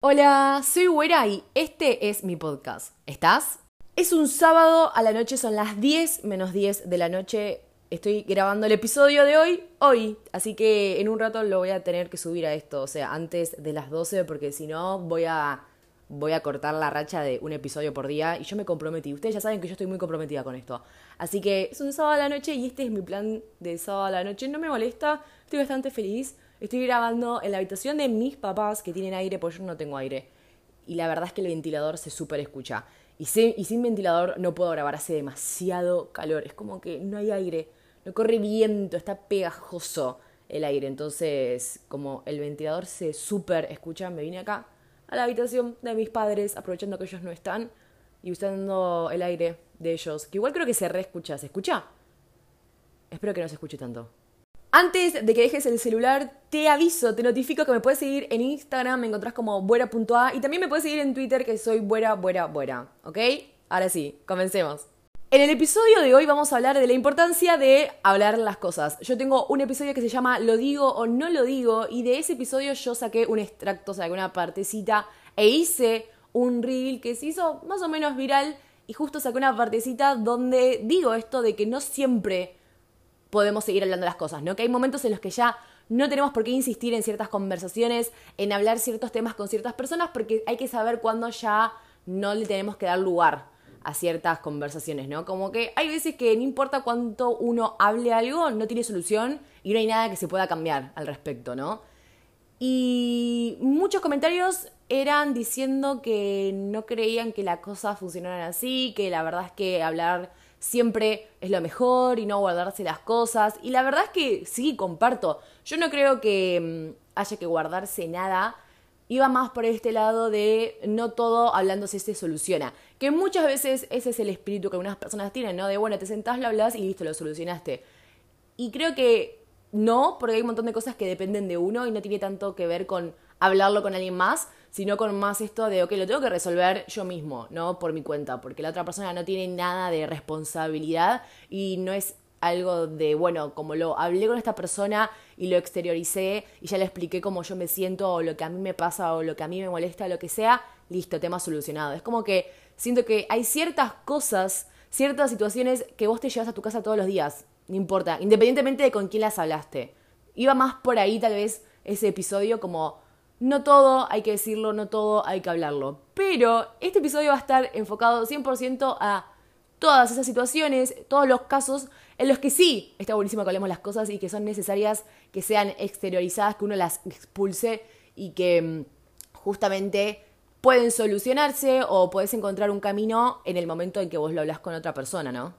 Hola, soy Güera y este es mi podcast. ¿Estás? Es un sábado a la noche, son las 10 menos 10 de la noche. Estoy grabando el episodio de hoy, hoy. Así que en un rato lo voy a tener que subir a esto, o sea, antes de las 12, porque si no voy a, voy a cortar la racha de un episodio por día. Y yo me comprometí. Ustedes ya saben que yo estoy muy comprometida con esto. Así que es un sábado a la noche y este es mi plan de sábado a la noche. No me molesta, estoy bastante feliz. Estoy grabando en la habitación de mis papás que tienen aire, porque yo no tengo aire. Y la verdad es que el ventilador se súper escucha. Y, sin, y ventilador no puedo grabar, hace demasiado calor. Es como que no hay aire, no corre viento, está pegajoso el aire. Entonces, como el ventilador se súper escucha, me vine acá a la habitación de mis padres, aprovechando que ellos no están y usando el aire de ellos. Que igual creo que se reescucha. ¿Se escucha? Espero que no se escuche tanto. Antes de que dejes el celular, te aviso, te notifico que me puedes seguir en Instagram, me encontrás como buera.a y también me puedes seguir en Twitter que soy buera, buera, buera. ¿Ok? Ahora sí, comencemos. En el episodio de hoy vamos a hablar de la importancia de hablar las cosas. Yo tengo un episodio que se llama Lo digo o no lo digo y de ese episodio yo saqué un extracto, o sea, una partecita e hice un reel que se hizo más o menos viral y justo saqué una partecita donde digo esto de que no siempre podemos seguir hablando las cosas, ¿no? Que hay momentos en los que ya no tenemos por qué insistir en ciertas conversaciones, en hablar ciertos temas con ciertas personas, porque hay que saber cuándo ya no le tenemos que dar lugar a ciertas conversaciones, ¿no? Como que hay veces que no importa cuánto uno hable algo, no tiene solución y no hay nada que se pueda cambiar al respecto, ¿no? Y muchos comentarios eran diciendo que no creían que las cosas funcionaran así, que la verdad es que hablar siempre es lo mejor y no guardarse las cosas. Y la verdad es que sí, comparto. Yo no creo que mm, haya que guardarse nada. Iba más por este lado de no todo hablándose se soluciona. Que muchas veces ese es el espíritu que algunas personas tienen, ¿no? De bueno, te sentás, lo hablas y listo, lo solucionaste. Y creo que no, porque hay un montón de cosas que dependen de uno y no tiene tanto que ver con hablarlo con alguien más, sino con más esto de, ok, lo tengo que resolver yo mismo, no por mi cuenta, porque la otra persona no tiene nada de responsabilidad y no es algo de, bueno, como lo hablé con esta persona y lo exterioricé y ya le expliqué cómo yo me siento o lo que a mí me pasa o lo que a mí me molesta, lo que sea, listo, tema solucionado. Es como que siento que hay ciertas cosas, ciertas situaciones que vos te llevas a tu casa todos los días, no importa, independientemente de con quién las hablaste. Iba más por ahí tal vez ese episodio como no todo hay que decirlo, no todo hay que hablarlo. Pero este episodio va a estar enfocado 100% a todas esas situaciones, todos los casos en los que sí está buenísimo que hablemos las cosas y que son necesarias que sean exteriorizadas, que uno las expulse y que mm, justamente pueden solucionarse o puedes encontrar un camino en el momento en que vos lo hablas con otra persona, ¿no?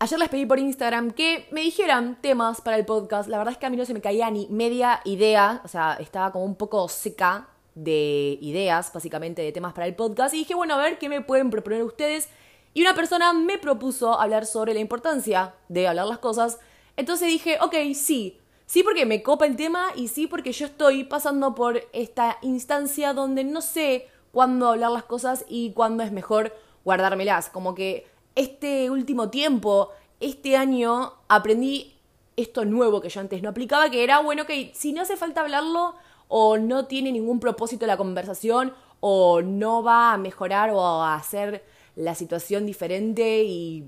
Ayer les pedí por Instagram que me dijeran temas para el podcast. La verdad es que a mí no se me caía ni media idea. O sea, estaba como un poco seca de ideas, básicamente, de temas para el podcast. Y dije, bueno, a ver qué me pueden proponer ustedes. Y una persona me propuso hablar sobre la importancia de hablar las cosas. Entonces dije, ok, sí. Sí porque me copa el tema y sí porque yo estoy pasando por esta instancia donde no sé cuándo hablar las cosas y cuándo es mejor guardármelas. Como que este último tiempo, este año, aprendí esto nuevo que yo antes no aplicaba, que era, bueno, que si no hace falta hablarlo o no tiene ningún propósito la conversación o no va a mejorar o a hacer la situación diferente y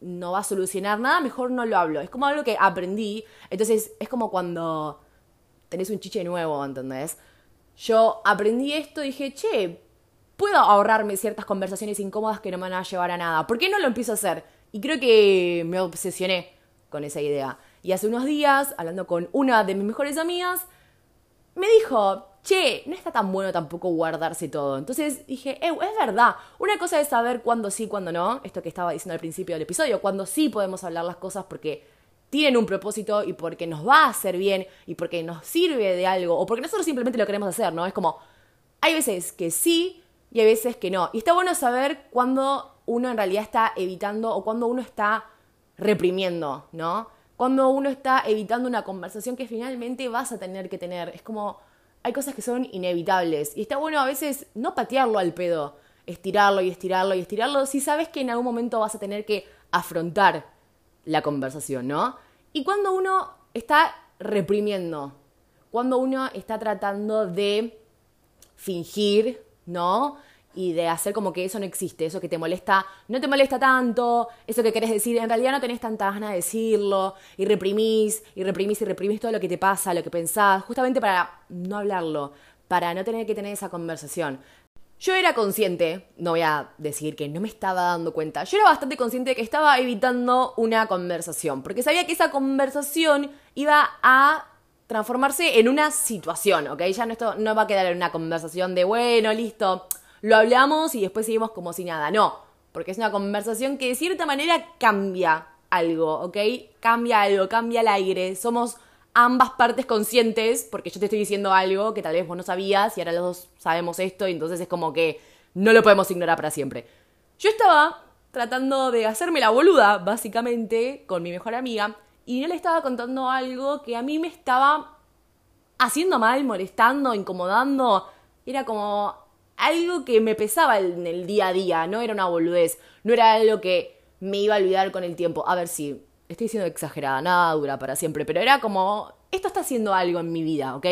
no va a solucionar nada, mejor no lo hablo. Es como algo que aprendí. Entonces es como cuando tenés un chiche nuevo, ¿entendés? Yo aprendí esto y dije, che, puedo ahorrarme ciertas conversaciones incómodas que no me van a llevar a nada. ¿Por qué no lo empiezo a hacer? Y creo que me obsesioné con esa idea. Y hace unos días, hablando con una de mis mejores amigas, me dijo, che, no está tan bueno tampoco guardarse todo. Entonces dije, eh, es verdad. Una cosa es saber cuándo sí, cuándo no. Esto que estaba diciendo al principio del episodio. Cuándo sí podemos hablar las cosas porque tienen un propósito y porque nos va a hacer bien y porque nos sirve de algo o porque nosotros simplemente lo queremos hacer, ¿no? Es como, hay veces que sí y hay veces que no. Y está bueno saber cuándo uno en realidad está evitando o cuándo uno está reprimiendo, ¿no? Cuando uno está evitando una conversación que finalmente vas a tener que tener. Es como, hay cosas que son inevitables. Y está bueno a veces no patearlo al pedo, estirarlo y estirarlo y estirarlo si sabes que en algún momento vas a tener que afrontar la conversación, ¿no? Y cuando uno está reprimiendo, cuando uno está tratando de fingir, ¿no? Y de hacer como que eso no existe, eso que te molesta, no te molesta tanto, eso que querés decir, en realidad no tenés tanta ganas de decirlo, y reprimís, y reprimís, y reprimís todo lo que te pasa, lo que pensás, justamente para no hablarlo, para no tener que tener esa conversación. Yo era consciente, no voy a decir que no me estaba dando cuenta, yo era bastante consciente de que estaba evitando una conversación, porque sabía que esa conversación iba a transformarse en una situación, ¿ok? Ya no, esto no va a quedar en una conversación de, bueno, listo, lo hablamos y después seguimos como si nada, no, porque es una conversación que de cierta manera cambia algo, ¿ok? Cambia algo, cambia el aire, somos ambas partes conscientes, porque yo te estoy diciendo algo que tal vez vos no sabías y ahora los dos sabemos esto y entonces es como que no lo podemos ignorar para siempre. Yo estaba tratando de hacerme la boluda, básicamente, con mi mejor amiga y no le estaba contando algo que a mí me estaba haciendo mal, molestando, incomodando. Era como algo que me pesaba en el día a día, no era una boludez, no era algo que me iba a olvidar con el tiempo. A ver si estoy siendo exagerada, nada dura para siempre, pero era como, esto está haciendo algo en mi vida, ¿ok?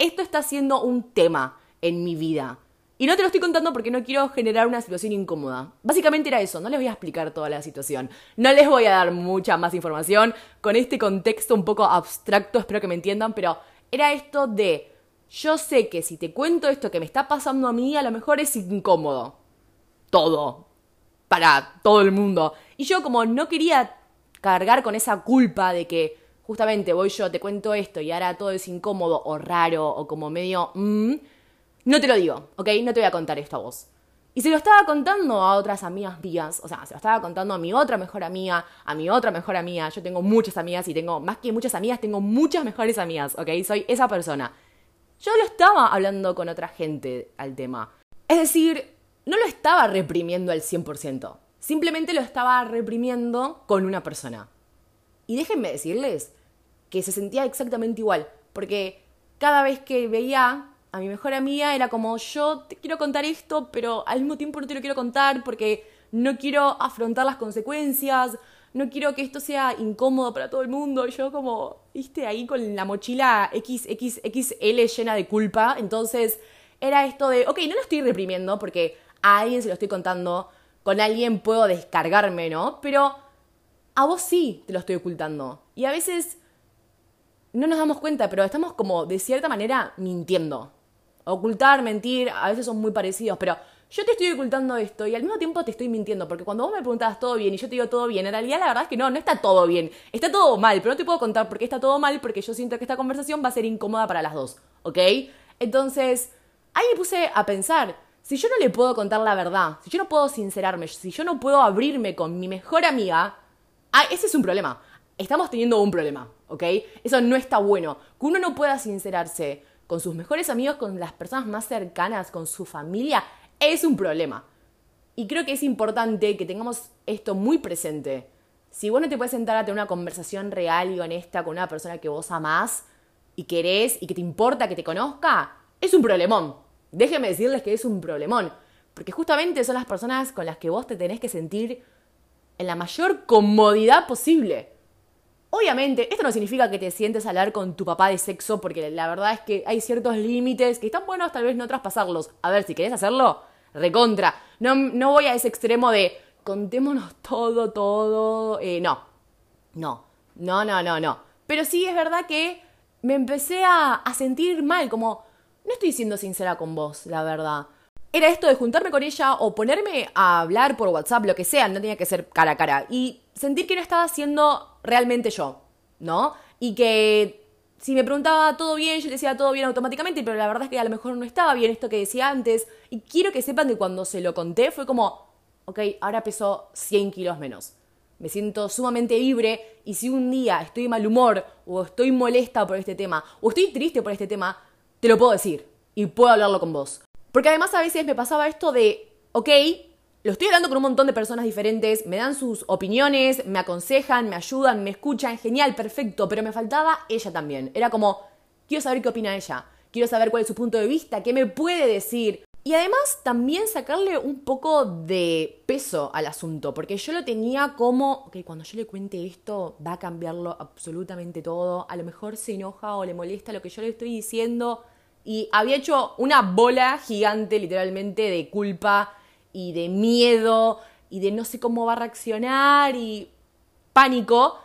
Esto está haciendo un tema en mi vida. Y no te lo estoy contando porque no quiero generar una situación incómoda. Básicamente era eso, no les voy a explicar toda la situación. No les voy a dar mucha más información con este contexto un poco abstracto, espero que me entiendan, pero era esto de, yo sé que si te cuento esto que me está pasando a mí, a lo mejor es incómodo. Todo. Para todo el mundo. Y yo como no quería cargar con esa culpa de que justamente voy yo, te cuento esto y ahora todo es incómodo o raro o como medio... Mm, no te lo digo, ¿ok? No te voy a contar esto a vos. Y se lo estaba contando a otras amigas mías, o sea, se lo estaba contando a mi otra mejor amiga, a mi otra mejor amiga. Yo tengo muchas amigas y tengo, más que muchas amigas, tengo muchas mejores amigas, ¿ok? Soy esa persona. Yo lo estaba hablando con otra gente al tema. Es decir, no lo estaba reprimiendo al 100%. Simplemente lo estaba reprimiendo con una persona. Y déjenme decirles que se sentía exactamente igual, porque cada vez que veía a mi mejor amiga era como yo te quiero contar esto, pero al mismo tiempo no te lo quiero contar porque no quiero afrontar las consecuencias, no quiero que esto sea incómodo para todo el mundo. Yo como, viste, ahí con la mochila XXXL llena de culpa. Entonces era esto de, ok, no lo estoy reprimiendo porque a alguien se lo estoy contando, con alguien puedo descargarme, ¿no? Pero a vos sí te lo estoy ocultando. Y a veces no nos damos cuenta, pero estamos como de cierta manera mintiendo. Ocultar, mentir, a veces son muy parecidos, pero yo te estoy ocultando esto y al mismo tiempo te estoy mintiendo, porque cuando vos me preguntabas todo bien y yo te digo todo bien, en realidad la verdad es que no, no está todo bien, está todo mal, pero no te puedo contar por qué está todo mal, porque yo siento que esta conversación va a ser incómoda para las dos, ¿ok? Entonces, ahí me puse a pensar, si yo no le puedo contar la verdad, si yo no puedo sincerarme, si yo no puedo abrirme con mi mejor amiga, ah, ese es un problema. Estamos teniendo un problema, ¿ok? Eso no está bueno. Que uno no pueda sincerarse con sus mejores amigos, con las personas más cercanas, con su familia, es un problema. Y creo que es importante que tengamos esto muy presente. Si vos no te puedes sentar a tener una conversación real y honesta con una persona que vos amás y querés y que te importa que te conozca, es un problemón. Déjenme decirles que es un problemón, porque justamente son las personas con las que vos te tenés que sentir en la mayor comodidad posible. Obviamente, esto no significa que te sientes a hablar con tu papá de sexo, porque la verdad es que hay ciertos límites que están buenos tal vez no traspasarlos. A ver, si querés hacerlo, recontra. No, no voy a ese extremo de contémonos todo, todo. Eh, no, no, no, no, no, no. Pero sí es verdad que me empecé a, a sentir mal, como no estoy siendo sincera con vos, la verdad. Era esto de juntarme con ella o ponerme a hablar por WhatsApp, lo que sea, no tenía que ser cara a cara. Y sentir que no estaba siendo realmente yo, ¿no? Y que si me preguntaba todo bien, yo le decía todo bien automáticamente, pero la verdad es que a lo mejor no estaba bien esto que decía antes. Y quiero que sepan que cuando se lo conté fue como, ok, ahora peso 100 kilos menos. Me siento sumamente libre y si un día estoy mal humor o estoy molesta por este tema o estoy triste por este tema, te lo puedo decir y puedo hablarlo con vos. Porque además a veces me pasaba esto de, ok, lo estoy hablando con un montón de personas diferentes, me dan sus opiniones, me aconsejan, me ayudan, me escuchan, genial, perfecto, pero me faltaba ella también. Era como, quiero saber qué opina ella, quiero saber cuál es su punto de vista, qué me puede decir. Y además también sacarle un poco de peso al asunto, porque yo lo tenía como, ok, cuando yo le cuente esto va a cambiarlo absolutamente todo, a lo mejor se enoja o le molesta lo que yo le estoy diciendo, y había hecho una bola gigante literalmente de culpa y de miedo y de no sé cómo va a reaccionar y pánico.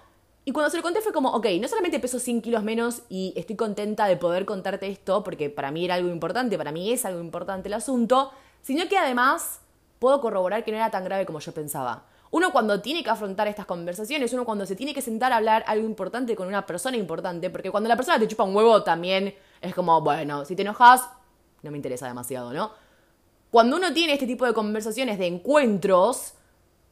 Y cuando se lo conté fue como, ok, no solamente peso 100 kilos menos y estoy contenta de poder contarte esto, porque para mí era algo importante, para mí es algo importante el asunto, sino que además puedo corroborar que no era tan grave como yo pensaba. Uno cuando tiene que afrontar estas conversaciones, uno cuando se tiene que sentar a hablar algo importante con una persona importante, porque cuando la persona te chupa un huevo también es como, bueno, si te enojas, no me interesa demasiado, ¿no? Cuando uno tiene este tipo de conversaciones, de encuentros,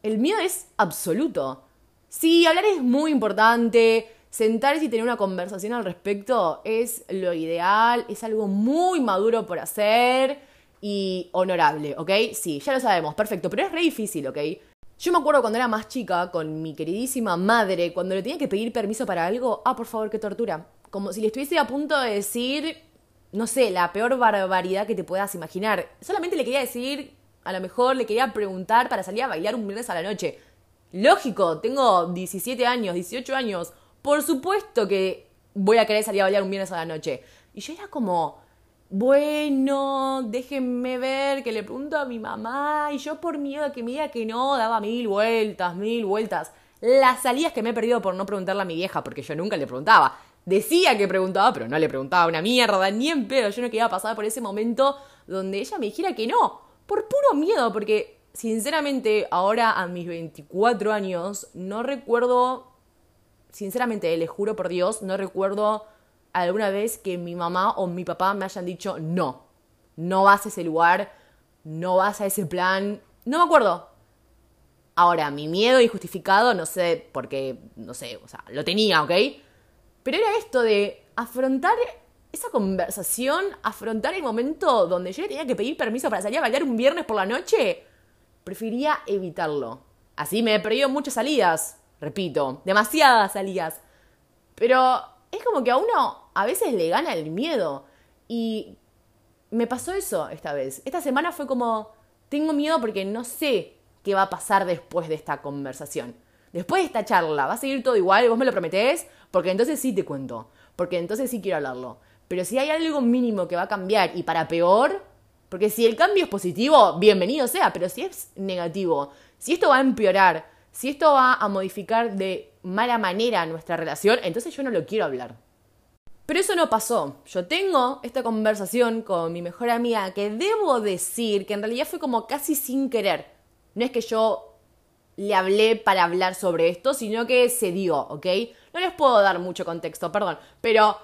el miedo es absoluto. Sí, hablar es muy importante, sentarse y tener una conversación al respecto es lo ideal, es algo muy maduro por hacer y honorable, ¿ok? Sí, ya lo sabemos, perfecto, pero es re difícil, ¿ok? Yo me acuerdo cuando era más chica, con mi queridísima madre, cuando le tenía que pedir permiso para algo, ah, por favor, qué tortura. Como si le estuviese a punto de decir, no sé, la peor barbaridad que te puedas imaginar. Solamente le quería decir, a lo mejor le quería preguntar para salir a bailar un viernes a la noche. Lógico, tengo 17 años, 18 años. Por supuesto que voy a querer salir a bailar un viernes a la noche. Y yo era como, bueno, déjenme ver, que le pregunto a mi mamá, y yo por miedo a que me diga que no, daba mil vueltas, mil vueltas. Las salidas que me he perdido por no preguntarle a mi vieja, porque yo nunca le preguntaba. Decía que preguntaba, pero no le preguntaba una mierda, ni en pedo. Yo no quería pasar por ese momento donde ella me dijera que no, por puro miedo, porque sinceramente ahora a mis 24 años no recuerdo, sinceramente, les juro por Dios, no recuerdo alguna vez que mi mamá o mi papá me hayan dicho no, no vas a ese lugar, no vas a ese plan. No me acuerdo. Ahora, mi miedo injustificado, no sé, porque, no sé, o sea, lo tenía, ¿ok? Pero era esto de afrontar esa conversación, afrontar el momento donde yo tenía que pedir permiso para salir a bailar un viernes por la noche. Prefería evitarlo. Así me he perdido muchas salidas, repito, demasiadas salidas. Pero es como que a uno a veces le gana el miedo. Y me pasó eso esta vez. Esta semana fue como, tengo miedo porque no sé qué va a pasar después de esta conversación. Después de esta charla, ¿va a seguir todo igual? ¿Vos me lo prometés? Porque entonces sí te cuento. Porque entonces sí quiero hablarlo. Pero si hay algo mínimo que va a cambiar y para peor, porque si el cambio es positivo, bienvenido sea, pero si es negativo, si esto va a empeorar, si esto va a modificar de mala manera nuestra relación, entonces yo no lo quiero hablar. Pero eso no pasó. Yo tengo esta conversación con mi mejor amiga que debo decir que en realidad fue como casi sin querer. No es que yo le hablé para hablar sobre esto, sino que se dio, ¿ok? No les puedo dar mucho contexto, perdón, pero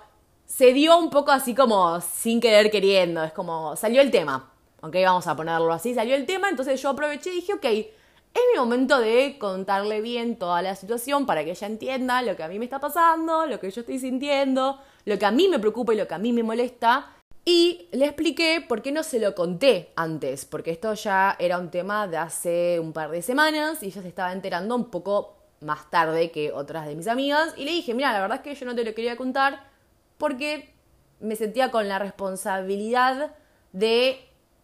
se dio un poco así como sin querer queriendo, es como salió el tema, ¿ok? Vamos a ponerlo así, salió el tema, entonces yo aproveché y dije, ok, es mi momento de contarle bien toda la situación para que ella entienda lo que a mí me está pasando, lo que yo estoy sintiendo, lo que a mí me preocupa y lo que a mí me molesta. Y le expliqué por qué no se lo conté antes, porque esto ya era un tema de hace un par de semanas y ella se estaba enterando un poco más tarde que otras de mis amigas. Y le dije, mira, la verdad es que yo no te lo quería contar porque me sentía con la responsabilidad de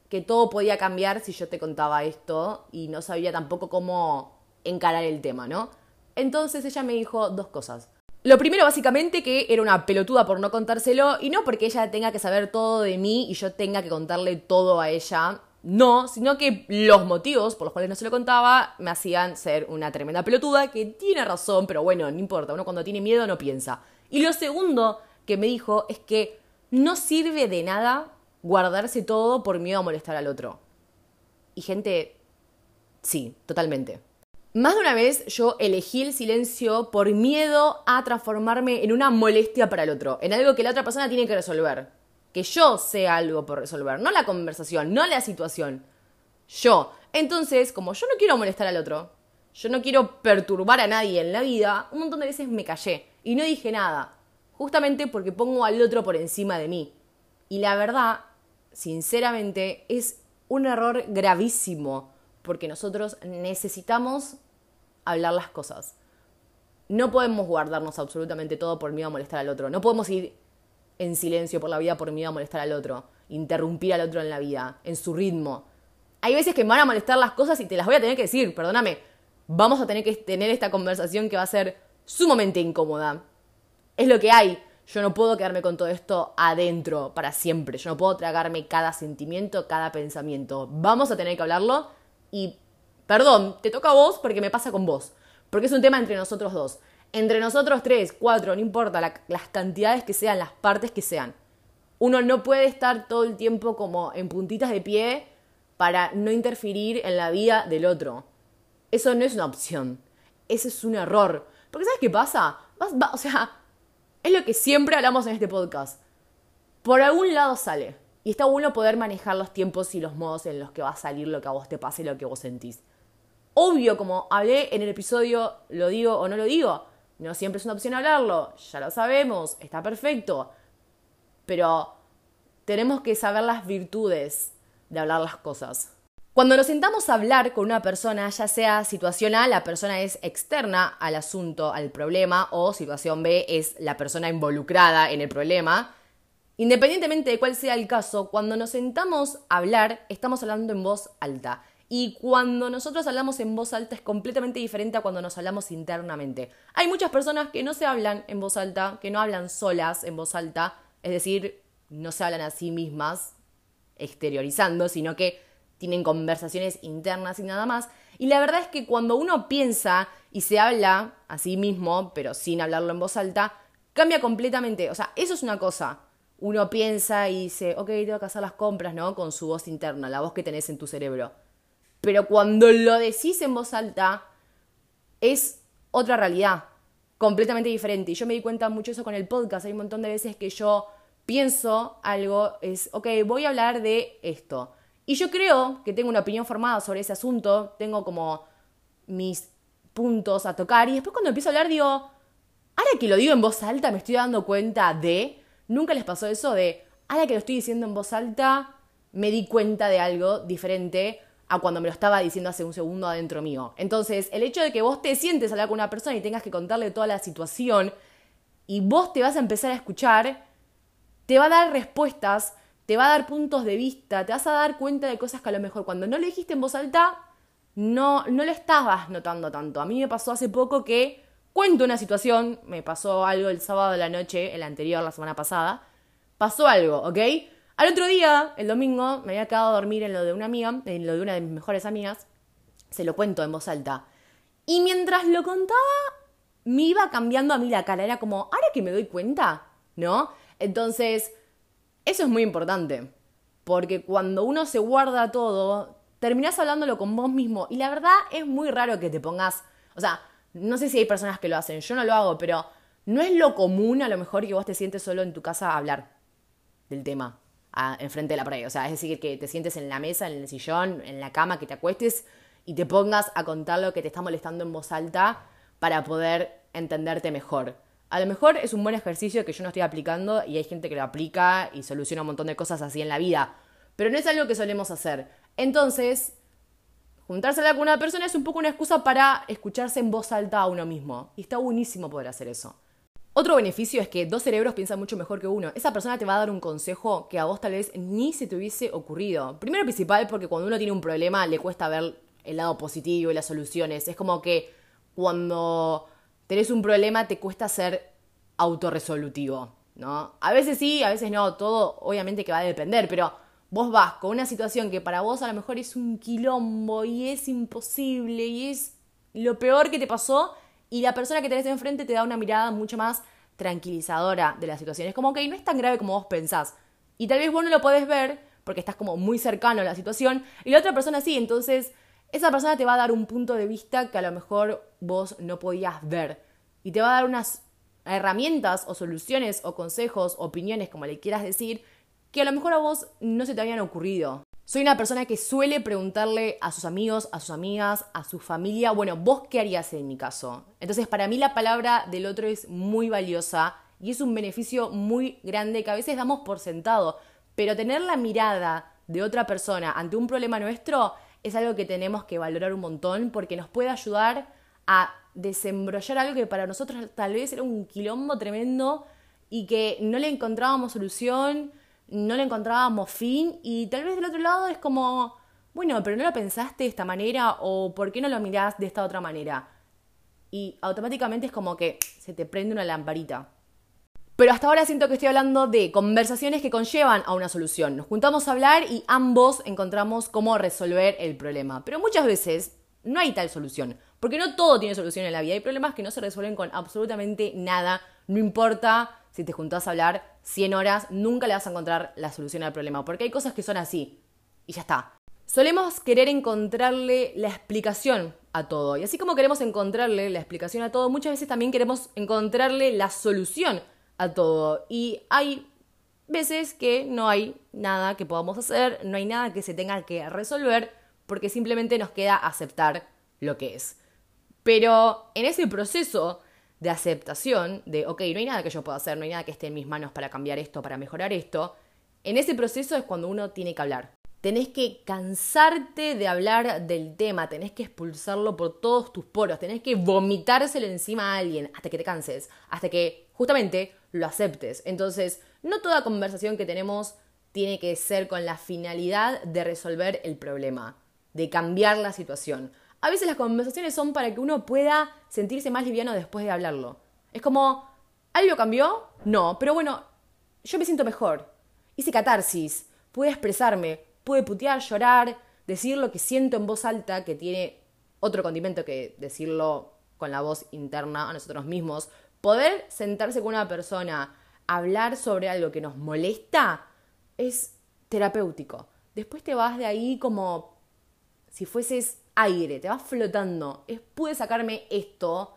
que todo podía cambiar si yo te contaba esto y no sabía tampoco cómo encarar el tema, ¿no? Entonces ella me dijo dos cosas. Lo primero, básicamente, que era una pelotuda por no contárselo, y no porque ella tenga que saber todo de mí y yo tenga que contarle todo a ella, no, sino que los motivos por los cuales no se lo contaba me hacían ser una tremenda pelotuda, que tiene razón, pero bueno, no importa, uno cuando tiene miedo no piensa. Y lo segundo que me dijo es que no sirve de nada guardarse todo por miedo a molestar al otro. Y gente, sí, totalmente. Más de una vez yo elegí el silencio por miedo a transformarme en una molestia para el otro, en algo que la otra persona tiene que resolver. Que yo sea algo por resolver, no la conversación, no la situación. Yo. Entonces, como yo no quiero molestar al otro, yo no quiero perturbar a nadie en la vida, un montón de veces me callé y no dije nada, justamente porque pongo al otro por encima de mí. Y la verdad sinceramente, es un error gravísimo, porque nosotros necesitamos hablar las cosas. No podemos guardarnos absolutamente todo por miedo a molestar al otro. No podemos ir en silencio por la vida por miedo a molestar al otro, interrumpir al otro en la vida, en su ritmo. Hay veces que me van a molestar las cosas y te las voy a tener que decir, perdóname. Vamos a tener que tener esta conversación que va a ser sumamente incómoda. Es lo que hay. yo no puedo quedarme con todo esto adentro para siempre. Yo no puedo tragarme cada sentimiento, cada pensamiento. Vamos a tener que hablarlo y, perdón, te toca a vos porque me pasa con vos. Porque es un tema entre nosotros dos. Entre nosotros tres, cuatro, no importa las cantidades que sean, las partes que sean. Uno no puede estar todo el tiempo como en puntitas de pie para no interferir en la vida del otro. Eso no es una opción. Ese es un error. Porque ¿sabes qué pasa? o sea, es lo que siempre hablamos en este podcast. Por algún lado sale. Y está bueno poder manejar los tiempos y los modos en los que va a salir lo que a vos te pase y lo que vos sentís. Obvio, como hablé en el episodio, lo digo o no lo digo. No siempre es una opción hablarlo. Ya lo sabemos. Está perfecto. Pero tenemos que saber las virtudes de hablar las cosas. Cuando nos sentamos a hablar con una persona, ya sea situación A, la persona es externa al asunto, al problema, o situación B es la persona involucrada en el problema, independientemente de cuál sea el caso, cuando nos sentamos a hablar, estamos hablando en voz alta. Y cuando nosotros hablamos en voz alta es completamente diferente a cuando nos hablamos internamente. Hay muchas personas que no se hablan en voz alta, que no hablan solas en voz alta, es decir, no se hablan a sí mismas exteriorizando, sino que tienen conversaciones internas y nada más. Y la verdad es que cuando uno piensa y se habla a sí mismo, pero sin hablarlo en voz alta, cambia completamente. O sea, eso es una cosa. Uno piensa y dice, ok, tengo que hacer las compras, ¿no? Con su voz interna, la voz que tenés en tu cerebro. Pero cuando lo decís en voz alta, es otra realidad, completamente diferente. Y yo me di cuenta mucho eso con el podcast. Hay un montón de veces que yo pienso algo, es, ok, voy a hablar de esto y yo creo que tengo una opinión formada sobre ese asunto, tengo como mis puntos a tocar y después cuando empiezo a hablar digo, ahora que lo digo en voz alta me estoy dando cuenta de, nunca les pasó eso de, ahora que lo estoy diciendo en voz alta, me di cuenta de algo diferente a cuando me lo estaba diciendo hace un segundo adentro mío. Entonces, el hecho de que vos te sientes hablar con una persona y tengas que contarle toda la situación y vos te vas a empezar a escuchar, te va a dar respuestas te va a dar puntos de vista, te vas a dar cuenta de cosas que a lo mejor cuando no lo dijiste en voz alta, no, no lo estabas notando tanto. A mí me pasó hace poco que cuento una situación, me pasó algo el sábado de la noche, el anterior, la semana pasada, pasó algo, ¿ok? Al otro día, el domingo, me había quedado a dormir en lo de una amiga, en lo de una de mis mejores amigas, se lo cuento en voz alta. Y mientras lo contaba, me iba cambiando a mí la cara, era como, ahora que me doy cuenta, ¿no? Entonces, eso es muy importante, porque cuando uno se guarda todo, terminás hablándolo con vos mismo y la verdad es muy raro que te pongas, o sea, no sé si hay personas que lo hacen, yo no lo hago, pero no es lo común a lo mejor que vos te sientes solo en tu casa a hablar del tema, enfrente de la pared, o sea, es decir, que te sientes en la mesa, en el sillón, en la cama, que te acuestes y te pongas a contar lo que te está molestando en voz alta para poder entenderte mejor. A lo mejor es un buen ejercicio que yo no estoy aplicando y hay gente que lo aplica y soluciona un montón de cosas así en la vida, pero no es algo que solemos hacer. Entonces, juntarse con una persona es un poco una excusa para escucharse en voz alta a uno mismo. Y está buenísimo poder hacer eso. Otro beneficio es que dos cerebros piensan mucho mejor que uno. Esa persona te va a dar un consejo que a vos tal vez ni se te hubiese ocurrido. Primero principal porque cuando uno tiene un problema le cuesta ver el lado positivo y las soluciones. Es como que cuando tenés un problema, te cuesta ser autorresolutivo, ¿no? A veces sí, a veces no, todo obviamente que va a depender, pero vos vas con una situación que para vos a lo mejor es un quilombo y es imposible y es lo peor que te pasó y la persona que tenés enfrente te da una mirada mucho más tranquilizadora de la situación. Es como que no es tan grave como vos pensás. Y tal vez vos no lo podés ver porque estás como muy cercano a la situación y la otra persona sí, entonces esa persona te va a dar un punto de vista que a lo mejor vos no podías ver y te va a dar unas herramientas o soluciones o consejos, opiniones, como le quieras decir, que a lo mejor a vos no se te habían ocurrido. Soy una persona que suele preguntarle a sus amigos, a sus amigas, a su familia, bueno, vos qué harías en mi caso. Entonces, para mí la palabra del otro es muy valiosa y es un beneficio muy grande que a veces damos por sentado, pero tener la mirada de otra persona ante un problema nuestro es algo que tenemos que valorar un montón porque nos puede ayudar a desembrollar algo que para nosotros tal vez era un quilombo tremendo y que no le encontrábamos solución, no le encontrábamos fin y tal vez del otro lado es como, bueno, pero no lo pensaste de esta manera o por qué no lo mirás de esta otra manera. Y automáticamente es como que se te prende una lamparita. Pero hasta ahora siento que estoy hablando de conversaciones que conllevan a una solución. Nos juntamos a hablar y ambos encontramos cómo resolver el problema. Pero muchas veces no hay tal solución. Porque no todo tiene solución en la vida. Hay problemas que no se resuelven con absolutamente nada. No importa si te juntás a hablar 100 horas, nunca le vas a encontrar la solución al problema. Porque hay cosas que son así. Y ya está. Solemos querer encontrarle la explicación a todo. Y así como queremos encontrarle la explicación a todo, muchas veces también queremos encontrarle la solución a todo. Y hay veces que no hay nada que podamos hacer, no hay nada que se tenga que resolver, porque simplemente nos queda aceptar lo que es. Pero en ese proceso de aceptación, de, ok, no hay nada que yo pueda hacer, no hay nada que esté en mis manos para cambiar esto, para mejorar esto, en ese proceso es cuando uno tiene que hablar. Tenés que cansarte de hablar del tema, tenés que expulsarlo por todos tus poros, tenés que vomitárselo encima a alguien hasta que te canses, hasta que justamente lo aceptes. Entonces, no toda conversación que tenemos tiene que ser con la finalidad de resolver el problema, de cambiar la situación. A veces las conversaciones son para que uno pueda sentirse más liviano después de hablarlo. Es como, ¿algo cambió? No, pero bueno, yo me siento mejor. Hice catarsis, pude expresarme, pude putear, llorar, decir lo que siento en voz alta, que tiene otro condimento que decirlo con la voz interna a nosotros mismos, poder sentarse con una persona, hablar sobre algo que nos molesta, es terapéutico. Después te vas de ahí como si fueses aire, te vas flotando. Es, pude sacarme esto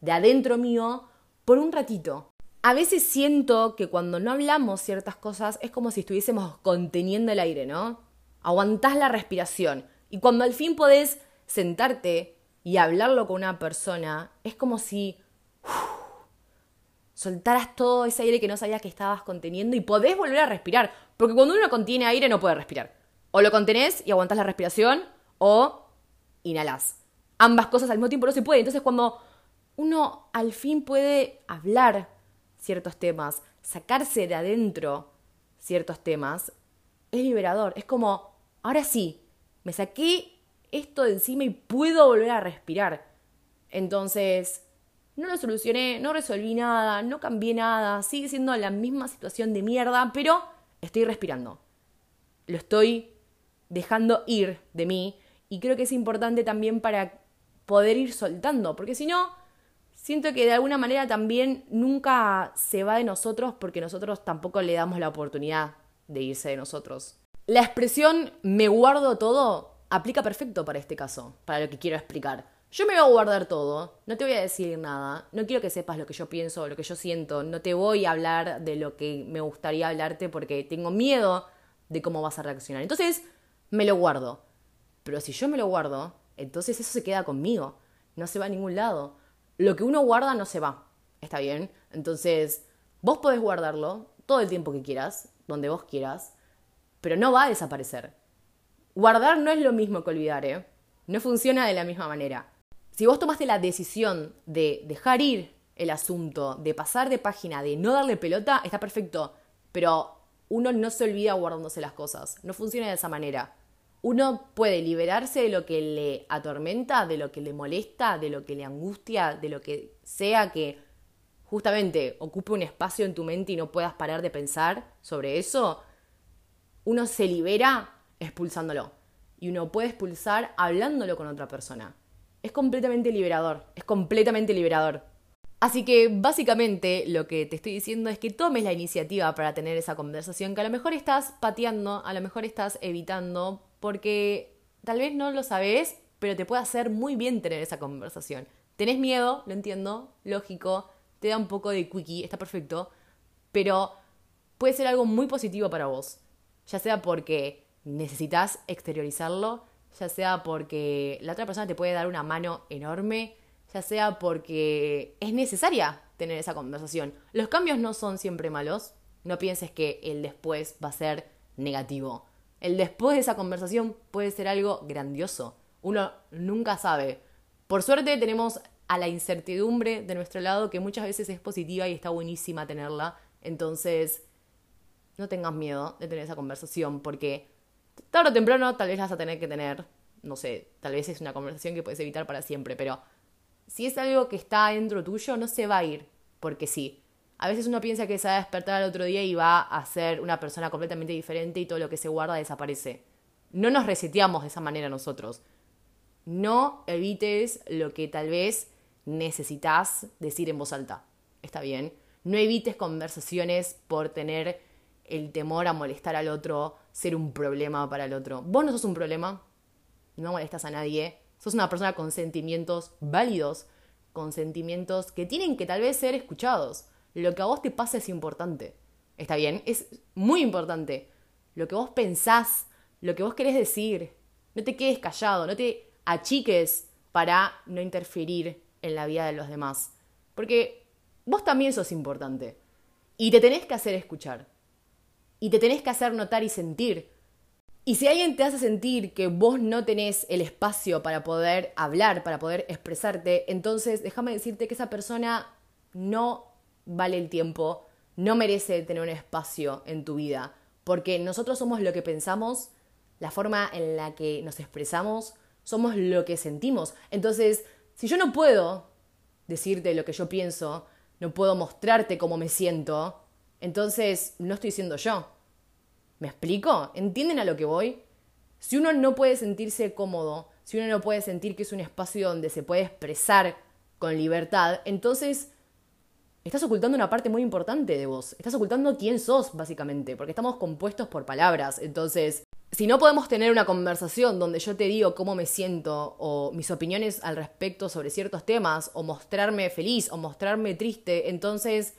de adentro mío por un ratito. A veces siento que cuando no hablamos ciertas cosas es como si estuviésemos conteniendo el aire, ¿no? Aguantás la respiración. Y cuando al fin podés sentarte y hablarlo con una persona, es como si soltaras todo ese aire que no sabías que estabas conteniendo y podés volver a respirar. Porque cuando uno contiene aire no puede respirar. O lo contenés y aguantás la respiración, o inhalás. Ambas cosas al mismo tiempo no se puede. Entonces cuando uno al fin puede hablar ciertos temas, sacarse de adentro ciertos temas, es liberador. Es como, ahora sí, me saqué esto de encima y puedo volver a respirar. Entonces, no lo solucioné, no resolví nada, no cambié nada, sigue siendo la misma situación de mierda, pero estoy respirando. Lo estoy dejando ir de mí y creo que es importante también para poder ir soltando, porque si no, siento que de alguna manera también nunca se va de nosotros porque nosotros tampoco le damos la oportunidad de irse de nosotros. La expresión me guardo todo aplica perfecto para este caso, para lo que quiero explicar. Yo me voy a guardar todo, no te voy a decir nada, no quiero que sepas lo que yo pienso, lo que yo siento, no te voy a hablar de lo que me gustaría hablarte porque tengo miedo de cómo vas a reaccionar. Entonces, me lo guardo. Pero si yo me lo guardo, entonces eso se queda conmigo, no se va a ningún lado. Lo que uno guarda no se va, ¿está bien? Entonces, vos podés guardarlo todo el tiempo que quieras, donde vos quieras, pero no va a desaparecer. Guardar no es lo mismo que olvidar, ¿eh? No funciona de la misma manera. Si vos tomaste la decisión de dejar ir el asunto, de pasar de página, de no darle pelota, está perfecto. Pero uno no se olvida guardándose las cosas. No funciona de esa manera. Uno puede liberarse de lo que le atormenta, de lo que le molesta, de lo que le angustia, de lo que sea que justamente ocupe un espacio en tu mente y no puedas parar de pensar sobre eso. Uno se libera expulsándolo. Y uno puede expulsar hablándolo con otra persona es completamente liberador, es completamente liberador. Así que básicamente lo que te estoy diciendo es que tomes la iniciativa para tener esa conversación que a lo mejor estás pateando, a lo mejor estás evitando, porque tal vez no lo sabes, pero te puede hacer muy bien tener esa conversación. Tenés miedo, lo entiendo, lógico, te da un poco de quickie, está perfecto, pero puede ser algo muy positivo para vos, ya sea porque necesitas exteriorizarlo, ya sea porque la otra persona te puede dar una mano enorme, ya sea porque es necesaria tener esa conversación. Los cambios no son siempre malos, no pienses que el después va a ser negativo. El después de esa conversación puede ser algo grandioso. Uno nunca sabe. Por suerte tenemos a la incertidumbre de nuestro lado que muchas veces es positiva y está buenísima tenerla. Entonces, no tengas miedo de tener esa conversación porque tarde o temprano tal vez las vas a tener que tener. No sé, tal vez es una conversación que puedes evitar para siempre, pero si es algo que está dentro tuyo, no se va a ir, porque sí. A veces uno piensa que se va a despertar al otro día y va a ser una persona completamente diferente y todo lo que se guarda desaparece. No nos reseteamos de esa manera nosotros. No evites lo que tal vez necesitas decir en voz alta. Está bien. No evites conversaciones por tener el temor a molestar al otro, ser un problema para el otro. Vos no sos un problema, no molestas a nadie, sos una persona con sentimientos válidos, con sentimientos que tienen que tal vez ser escuchados. Lo que a vos te pasa es importante. Está bien, es muy importante. Lo que vos pensás, lo que vos querés decir. No te quedes callado, no te achiques para no interferir en la vida de los demás. Porque vos también sos importante. Y te tenés que hacer escuchar. Y te tenés que hacer notar y sentir. Y si alguien te hace sentir que vos no tenés el espacio para poder hablar, para poder expresarte, entonces déjame decirte que esa persona no vale el tiempo, no merece tener un espacio en tu vida, porque nosotros somos lo que pensamos, la forma en la que nos expresamos, somos lo que sentimos. Entonces, si yo no puedo decirte lo que yo pienso, no puedo mostrarte cómo me siento, entonces no estoy siendo yo. ¿Me explico? ¿Entienden a lo que voy? Si uno no puede sentirse cómodo, si uno no puede sentir que es un espacio donde se puede expresar con libertad, entonces estás ocultando una parte muy importante de vos. Estás ocultando quién sos, básicamente, porque estamos compuestos por palabras. Entonces, si no podemos tener una conversación donde yo te digo cómo me siento o mis opiniones al respecto sobre ciertos temas, o mostrarme feliz o mostrarme triste, entonces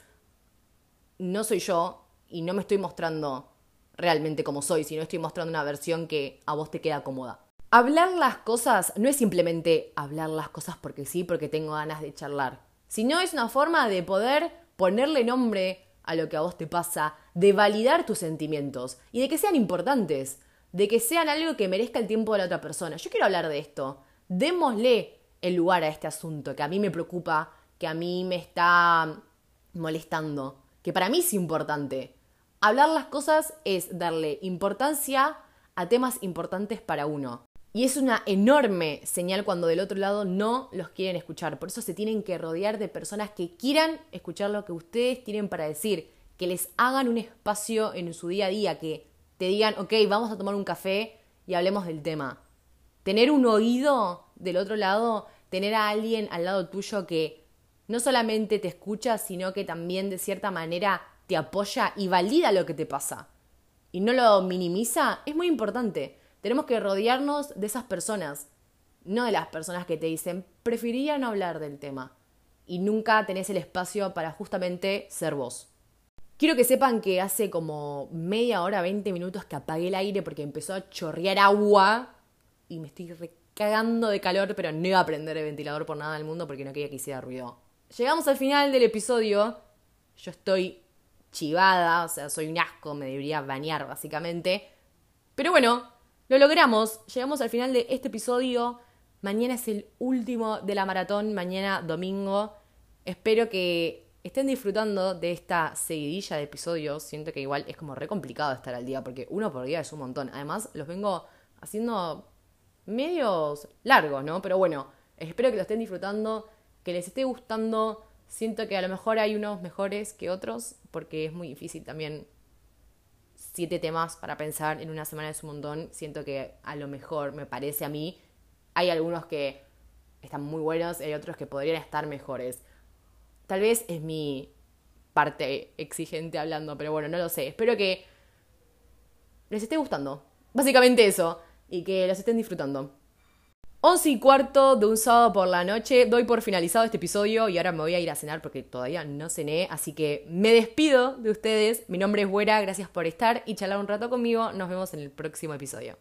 no soy yo y no me estoy mostrando realmente como soy, sino estoy mostrando una versión que a vos te queda cómoda. Hablar las cosas no es simplemente hablar las cosas porque sí, porque tengo ganas de charlar, sino es una forma de poder ponerle nombre a lo que a vos te pasa, de validar tus sentimientos y de que sean importantes, de que sean algo que merezca el tiempo de la otra persona. Yo quiero hablar de esto. Démosle el lugar a este asunto que a mí me preocupa, que a mí me está molestando, que para mí es importante. Hablar las cosas es darle importancia a temas importantes para uno. Y es una enorme señal cuando del otro lado no los quieren escuchar. Por eso se tienen que rodear de personas que quieran escuchar lo que ustedes tienen para decir, que les hagan un espacio en su día a día, que te digan, ok, vamos a tomar un café y hablemos del tema. Tener un oído del otro lado, tener a alguien al lado tuyo que no solamente te escucha, sino que también de cierta manera te apoya y valida lo que te pasa y no lo minimiza, es muy importante. Tenemos que rodearnos de esas personas, no de las personas que te dicen, preferiría no hablar del tema. Y nunca tenés el espacio para justamente ser vos. Quiero que sepan que hace como media hora, 20 minutos que apagué el aire porque empezó a chorrear agua y me estoy recagando de calor, pero no iba a prender el ventilador por nada del mundo porque no quería que hiciera ruido. Llegamos al final del episodio. Yo estoy chivada, o sea, soy un asco, me debería bañar básicamente. Pero bueno, lo logramos, llegamos al final de este episodio. Mañana es el último de la maratón, mañana domingo. Espero que estén disfrutando de esta seguidilla de episodios. Siento que igual es como re complicado estar al día porque uno por día es un montón. Además, los vengo haciendo medios largos, ¿no? Pero bueno, espero que lo estén disfrutando, que les esté gustando. Siento que a lo mejor hay unos mejores que otros, porque es muy difícil también. Siete temas para pensar en una semana es un montón. Siento que a lo mejor, me parece a mí, hay algunos que están muy buenos y hay otros que podrían estar mejores. Tal vez es mi parte exigente hablando, pero bueno, no lo sé. Espero que les esté gustando. Básicamente eso. Y que los estén disfrutando. 11 y cuarto de un sábado por la noche, doy por finalizado este episodio y ahora me voy a ir a cenar porque todavía no cené, así que me despido de ustedes. Mi nombre es Buera, gracias por estar y charlar un rato conmigo. Nos vemos en el próximo episodio.